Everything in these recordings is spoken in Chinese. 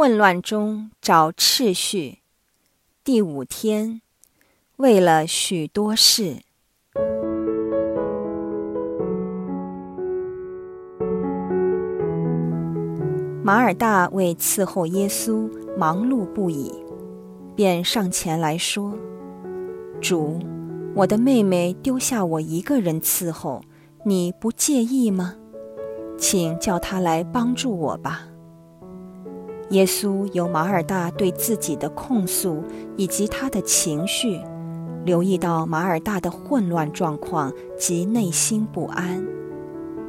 混乱中找秩序。第五天，为了许多事，马尔大为伺候耶稣忙碌不已，便上前来说：“主，我的妹妹丢下我一个人伺候，你不介意吗？请叫她来帮助我吧。”耶稣由马尔大对自己的控诉以及他的情绪，留意到马尔大的混乱状况及内心不安，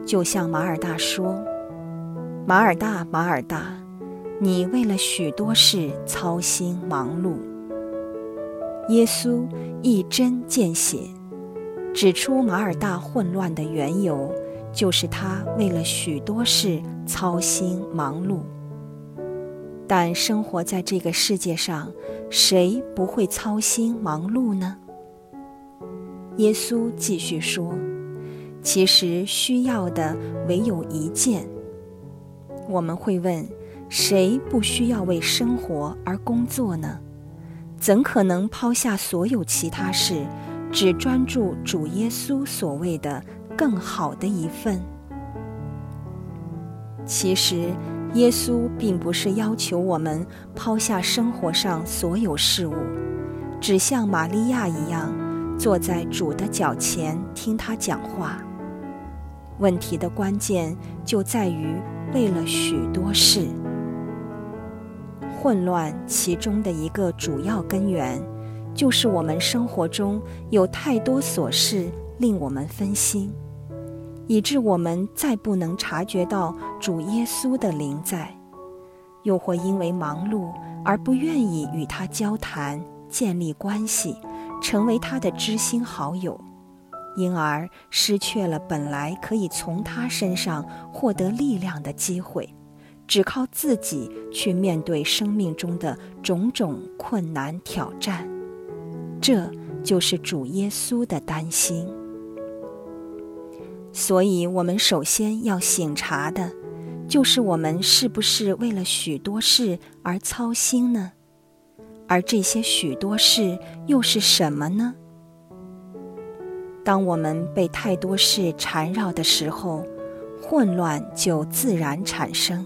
就向马尔大说：“马尔大，马尔大，你为了许多事操心忙碌。”耶稣一针见血，指出马尔大混乱的缘由，就是他为了许多事操心忙碌。但生活在这个世界上，谁不会操心忙碌呢？耶稣继续说：“其实需要的唯有一件。”我们会问：谁不需要为生活而工作呢？怎可能抛下所有其他事，只专注主耶稣所谓的更好的一份？其实。耶稣并不是要求我们抛下生活上所有事物，只像玛利亚一样坐在主的脚前听他讲话。问题的关键就在于为了许多事，混乱其中的一个主要根源，就是我们生活中有太多琐事令我们分心。以致我们再不能察觉到主耶稣的灵在，又或因为忙碌而不愿意与他交谈、建立关系，成为他的知心好友，因而失去了本来可以从他身上获得力量的机会，只靠自己去面对生命中的种种困难挑战。这就是主耶稣的担心。所以，我们首先要醒察的，就是我们是不是为了许多事而操心呢？而这些许多事又是什么呢？当我们被太多事缠绕的时候，混乱就自然产生，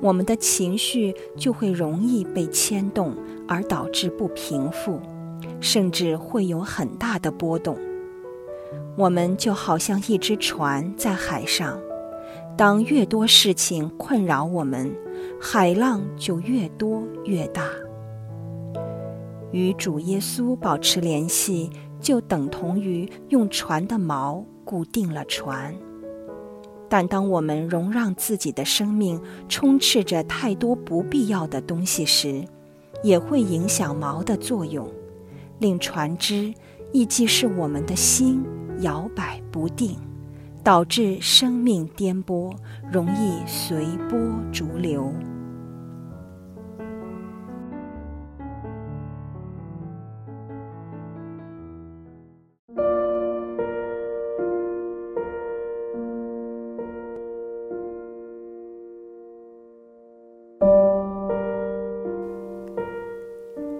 我们的情绪就会容易被牵动，而导致不平复，甚至会有很大的波动。我们就好像一只船在海上，当越多事情困扰我们，海浪就越多越大。与主耶稣保持联系，就等同于用船的锚固定了船。但当我们容让自己的生命充斥着太多不必要的东西时，也会影响锚的作用，令船只，亦即是我们的心。摇摆不定，导致生命颠簸，容易随波逐流。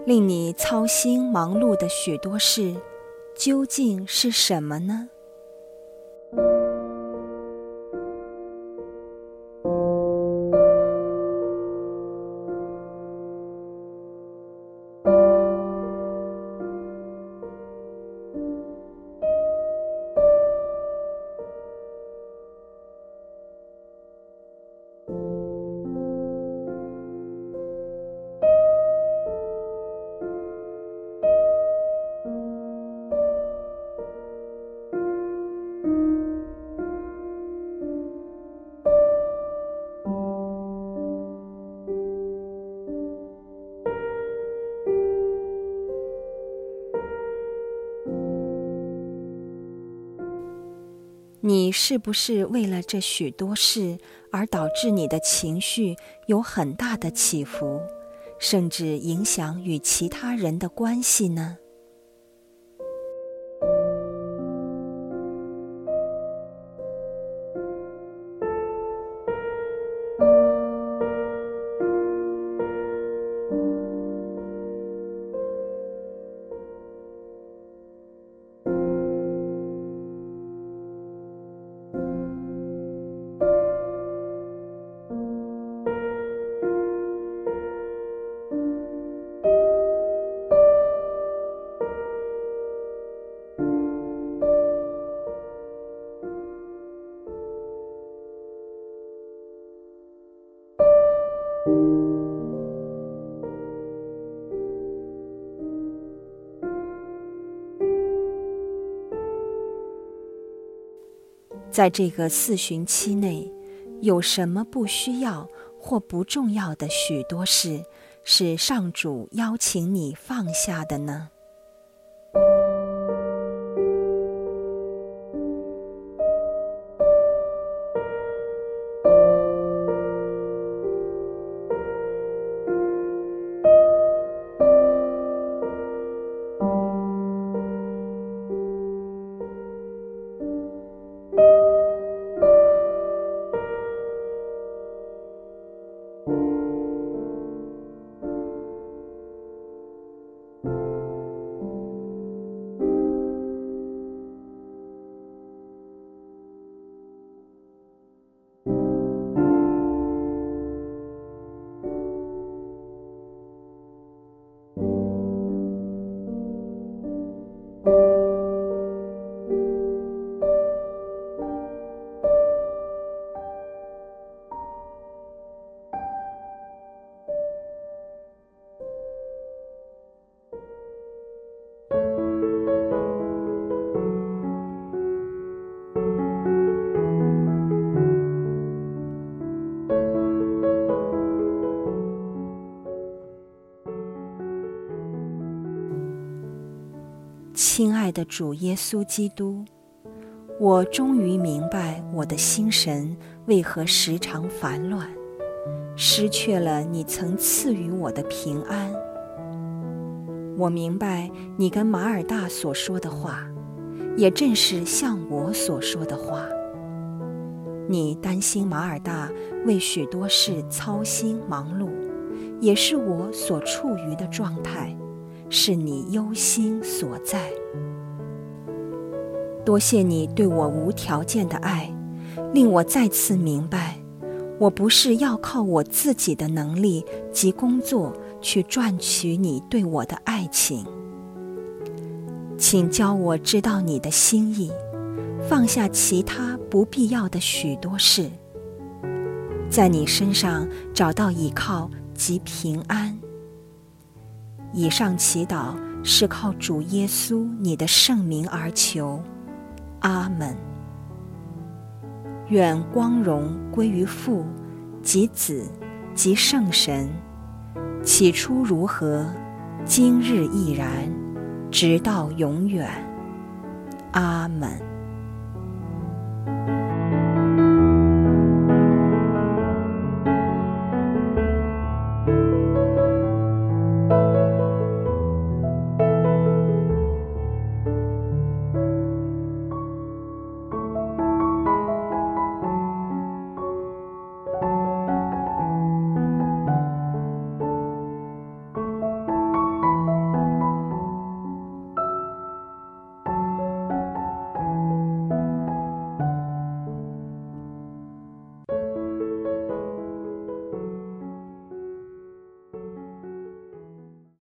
令你操心忙碌的许多事。究竟是什么呢？你是不是为了这许多事而导致你的情绪有很大的起伏，甚至影响与其他人的关系呢？在这个四旬期内，有什么不需要或不重要的许多事，是上主邀请你放下的呢？亲爱的主耶稣基督，我终于明白我的心神为何时常烦乱，失去了你曾赐予我的平安。我明白你跟马尔大所说的话，也正是像我所说的话。你担心马尔大为许多事操心忙碌，也是我所处于的状态。是你忧心所在。多谢你对我无条件的爱，令我再次明白，我不是要靠我自己的能力及工作去赚取你对我的爱情。请教我知道你的心意，放下其他不必要的许多事，在你身上找到依靠及平安。以上祈祷是靠主耶稣你的圣名而求，阿门。愿光荣归于父、及子、及圣神，起初如何，今日亦然，直到永远，阿门。